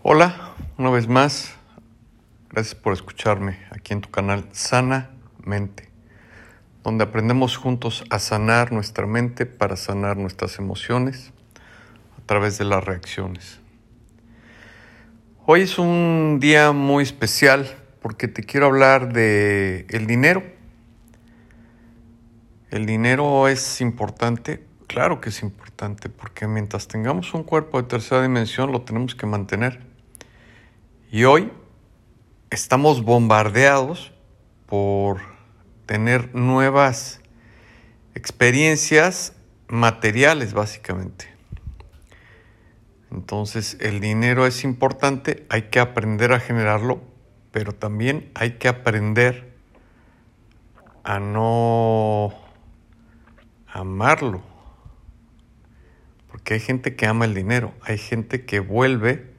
Hola, una vez más. Gracias por escucharme aquí en tu canal Sana Mente, donde aprendemos juntos a sanar nuestra mente para sanar nuestras emociones a través de las reacciones. Hoy es un día muy especial porque te quiero hablar de el dinero. El dinero es importante, claro que es importante, porque mientras tengamos un cuerpo de tercera dimensión lo tenemos que mantener. Y hoy estamos bombardeados por tener nuevas experiencias materiales, básicamente. Entonces el dinero es importante, hay que aprender a generarlo, pero también hay que aprender a no amarlo. Porque hay gente que ama el dinero, hay gente que vuelve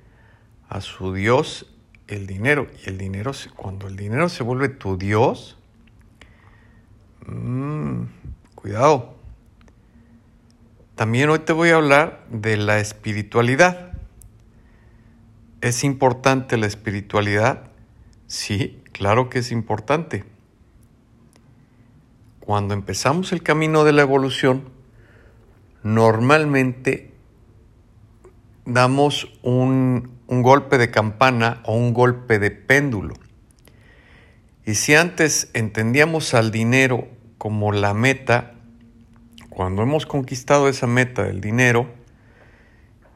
a su Dios el dinero. Y el dinero, cuando el dinero se vuelve tu Dios, mmm, cuidado. También hoy te voy a hablar de la espiritualidad. ¿Es importante la espiritualidad? Sí, claro que es importante. Cuando empezamos el camino de la evolución, normalmente damos un, un golpe de campana o un golpe de péndulo. Y si antes entendíamos al dinero como la meta, cuando hemos conquistado esa meta del dinero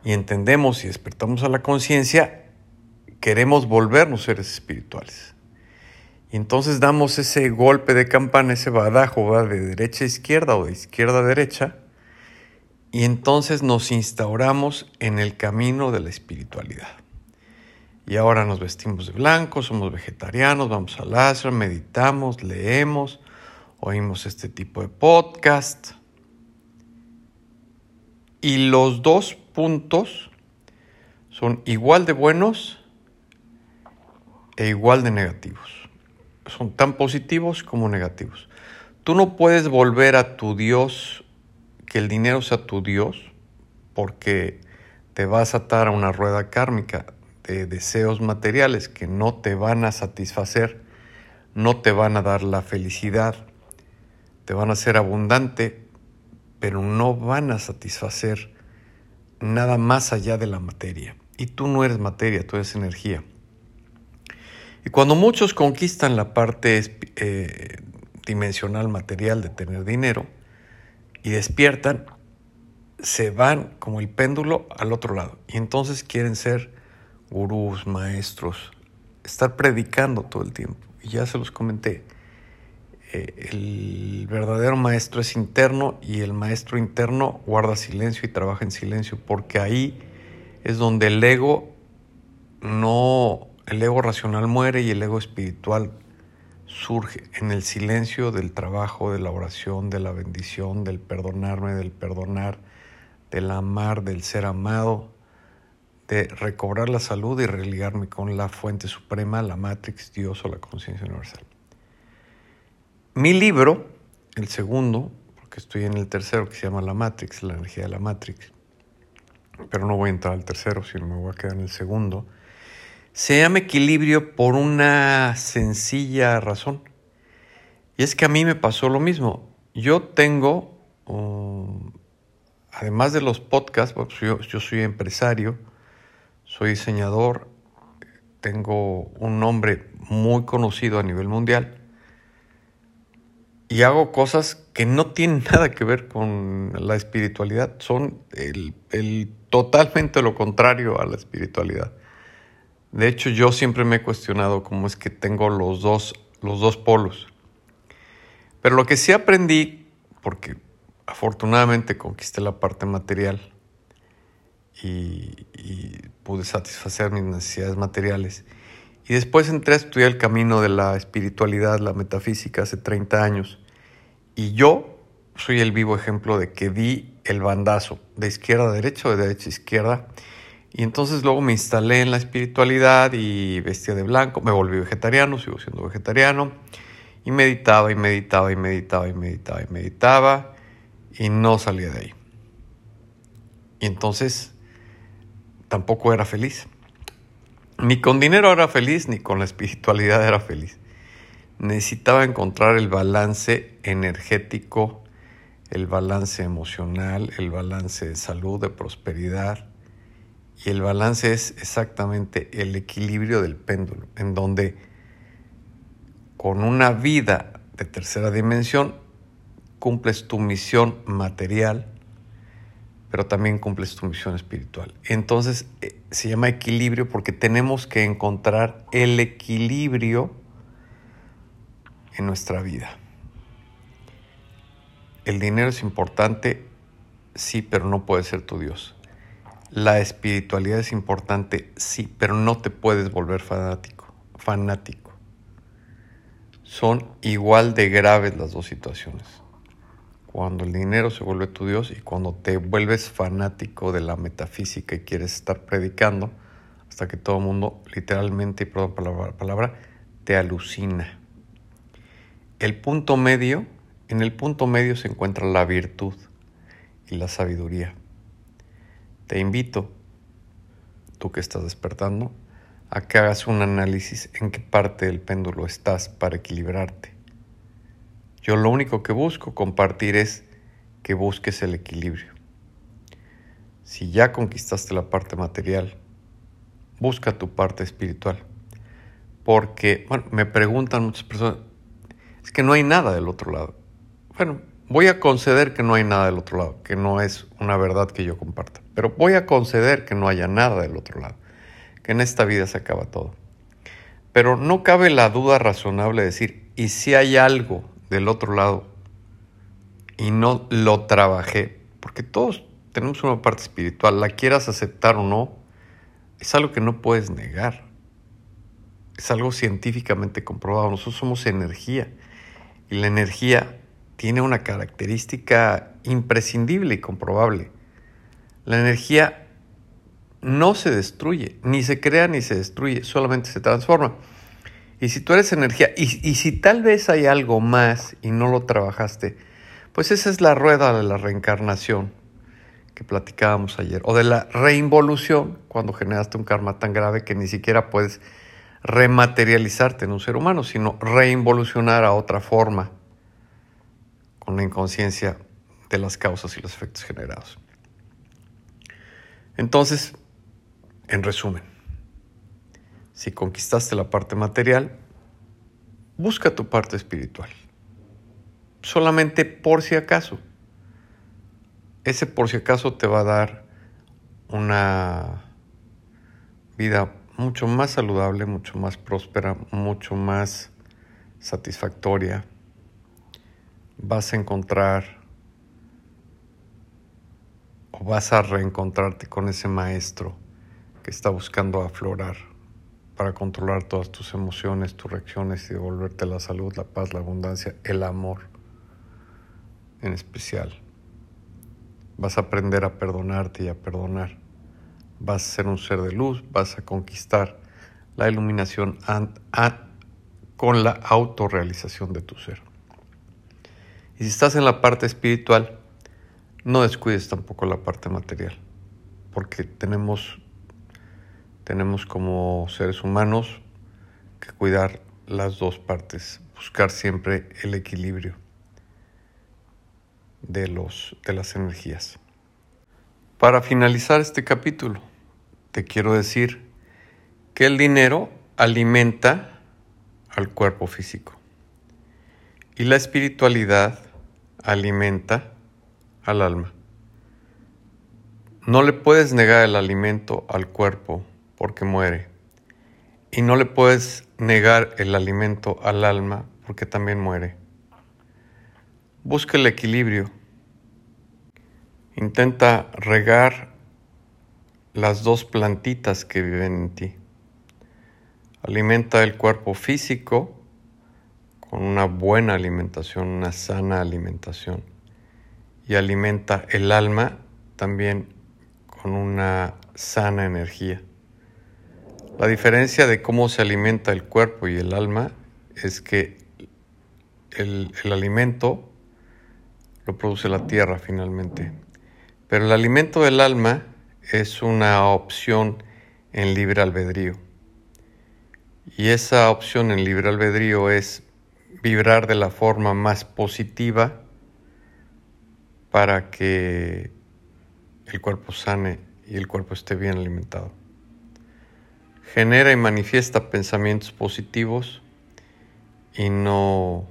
y entendemos y despertamos a la conciencia, queremos volvernos seres espirituales. Y entonces damos ese golpe de campana, ese badajo, va de derecha a izquierda o de izquierda a derecha, y entonces nos instauramos en el camino de la espiritualidad. Y ahora nos vestimos de blanco, somos vegetarianos, vamos al láser, meditamos, leemos, oímos este tipo de podcast. Y los dos puntos son igual de buenos e igual de negativos. Son tan positivos como negativos. Tú no puedes volver a tu Dios, que el dinero sea tu Dios, porque te vas a atar a una rueda kármica de deseos materiales que no te van a satisfacer, no te van a dar la felicidad, te van a ser abundante, pero no van a satisfacer nada más allá de la materia. Y tú no eres materia, tú eres energía. Y cuando muchos conquistan la parte eh, dimensional material de tener dinero y despiertan, se van como el péndulo al otro lado. Y entonces quieren ser gurús, maestros, estar predicando todo el tiempo. Y ya se los comenté, eh, el verdadero maestro es interno y el maestro interno guarda silencio y trabaja en silencio, porque ahí es donde el ego no, el ego racional muere y el ego espiritual surge en el silencio del trabajo, de la oración, de la bendición, del perdonarme, del perdonar, del amar, del ser amado, de recobrar la salud y religarme con la fuente suprema, la Matrix, Dios o la conciencia universal. Mi libro, el segundo, porque estoy en el tercero que se llama La Matrix, la energía de la Matrix, pero no voy a entrar al tercero, sino me voy a quedar en el segundo, se llama Equilibrio por una sencilla razón. Y es que a mí me pasó lo mismo. Yo tengo, um, además de los podcasts, pues yo, yo soy empresario, soy diseñador, tengo un nombre muy conocido a nivel mundial y hago cosas que no tienen nada que ver con la espiritualidad, son el, totalmente lo contrario a la espiritualidad. De hecho, yo siempre me he cuestionado cómo es que tengo los dos, los dos polos. Pero lo que sí aprendí, porque afortunadamente conquisté la parte material, y, pude satisfacer mis necesidades materiales. Y después entré a estudiar el camino de la espiritualidad, la metafísica, hace 30 años. Y yo soy el vivo ejemplo de que di el bandazo de izquierda a derecha o de derecha a izquierda. Y entonces luego me instalé en la espiritualidad y vestía de blanco, me volví vegetariano, sigo siendo vegetariano. Y meditaba y meditaba y meditaba y meditaba y meditaba y no salía de ahí. Y entonces tampoco era feliz. Ni con dinero era feliz, ni con la espiritualidad era feliz. Necesitaba encontrar el balance energético, el balance emocional, el balance de salud, de prosperidad. Y el balance es exactamente el equilibrio del péndulo, en donde con una vida de tercera dimensión cumples tu misión material, pero también cumples tu misión espiritual. Entonces eh, se llama equilibrio porque tenemos que encontrar el equilibrio en nuestra vida. El dinero es importante, sí, pero no puede ser tu Dios. La espiritualidad es importante, sí, pero no te puedes volver fanático. Fanático. Son igual de graves las dos situaciones. Cuando el dinero se vuelve tu Dios y cuando te vuelves fanático de la metafísica y quieres estar predicando, hasta que todo el mundo, literalmente, y perdón por la palabra, te alucina. El punto medio, en el punto medio se encuentra la virtud y la sabiduría. Te invito, tú que estás despertando, a que hagas un análisis en qué parte del péndulo estás para equilibrarte. Yo lo único que busco compartir es que busques el equilibrio. Si ya conquistaste la parte material, busca tu parte espiritual. Porque, bueno, me preguntan muchas personas, es que no hay nada del otro lado. Bueno, voy a conceder que no hay nada del otro lado, que no es una verdad que yo comparta. Pero voy a conceder que no haya nada del otro lado, que en esta vida se acaba todo. Pero no cabe la duda razonable de decir, ¿y si hay algo del otro lado y no lo trabajé? Porque todos tenemos una parte espiritual, la quieras aceptar o no, es algo que no puedes negar. Es algo científicamente comprobado. Nosotros somos energía y la energía tiene una característica imprescindible y comprobable. La energía no se destruye, ni se crea ni se destruye, solamente se transforma. Y si tú eres energía, y, si tal vez hay algo más y no lo trabajaste, pues esa es la rueda de la reencarnación que platicábamos ayer, o de la reinvolución, cuando generaste un karma tan grave que ni siquiera puedes rematerializarte en un ser humano, sino reinvolucionar a otra forma, con la inconsciencia de las causas y los efectos generados. Entonces, en resumen, si conquistaste la parte material, busca tu parte espiritual. Solamente por si acaso. Ese por si acaso te va a dar una vida mucho más saludable, mucho más próspera, mucho más satisfactoria. Vas a encontrar o vas a reencontrarte con ese maestro que está buscando aflorar para controlar todas tus emociones, tus reacciones y devolverte la salud, la paz, la abundancia, el amor en especial. Vas a aprender a perdonarte y a perdonar. Vas a ser un ser de luz, vas a conquistar la iluminación con la autorrealización de tu ser. Y si estás en la parte espiritual, no descuides tampoco la parte material, porque tenemos, tenemos como seres humanos que cuidar las dos partes, buscar siempre el equilibrio de, los, de las energías. Para finalizar este capítulo, te quiero decir que el dinero alimenta al cuerpo físico y la espiritualidad alimenta al alma. No le puedes negar el alimento al cuerpo porque muere. Y no le puedes negar el alimento al alma porque también muere. Busca el equilibrio. Intenta regar las dos plantitas que viven en ti. Alimenta el cuerpo físico con una buena alimentación, una sana alimentación y alimenta el alma también con una sana energía. La diferencia de cómo se alimenta el cuerpo y el alma es que el, alimento lo produce la tierra finalmente, pero el alimento del alma es una opción en libre albedrío. Y esa opción en libre albedrío es vibrar de la forma más positiva para que el cuerpo sane y el cuerpo esté bien alimentado. Genera y manifiesta pensamientos positivos y no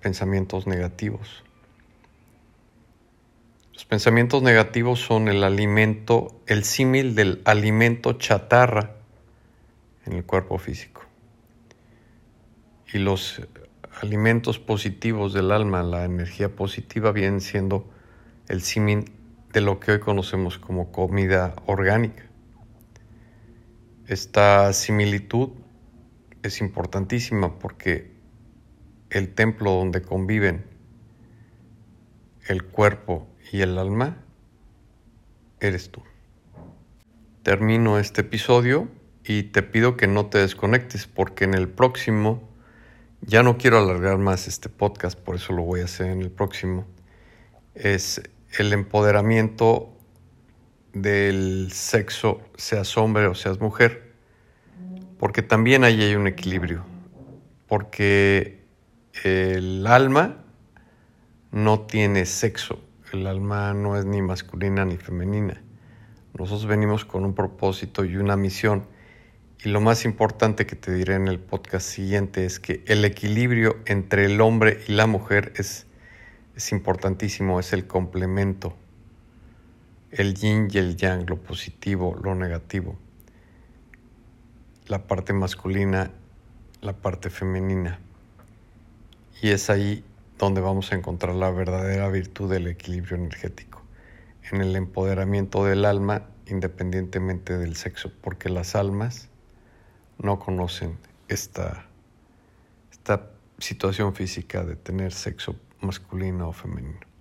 pensamientos negativos. Los pensamientos negativos son el alimento, el símil del alimento chatarra en el cuerpo físico. Y los alimentos positivos del alma, la energía positiva, vienen siendo el símil de lo que hoy conocemos como comida orgánica. Esta similitud es importantísima porque el templo donde conviven el cuerpo y el alma eres tú. Termino este episodio y te pido que no te desconectes porque en el próximo, ya no quiero alargar más este podcast, por eso lo voy a hacer en el próximo, es el empoderamiento del sexo, seas hombre o seas mujer, porque también ahí hay un equilibrio, porque el alma no tiene sexo, el alma no es ni masculina ni femenina. Nosotros venimos con un propósito y una misión. Y lo más importante que te diré en el podcast siguiente es que el equilibrio entre el hombre y la mujer es, es importantísimo, es el complemento. El yin y el yang, lo positivo, lo negativo. La parte masculina, la parte femenina. Y es ahí donde vamos a encontrar la verdadera virtud del equilibrio energético, en el empoderamiento del alma independientemente del sexo, porque las almas no conocen esta, esta situación física de tener sexo masculino o femenino.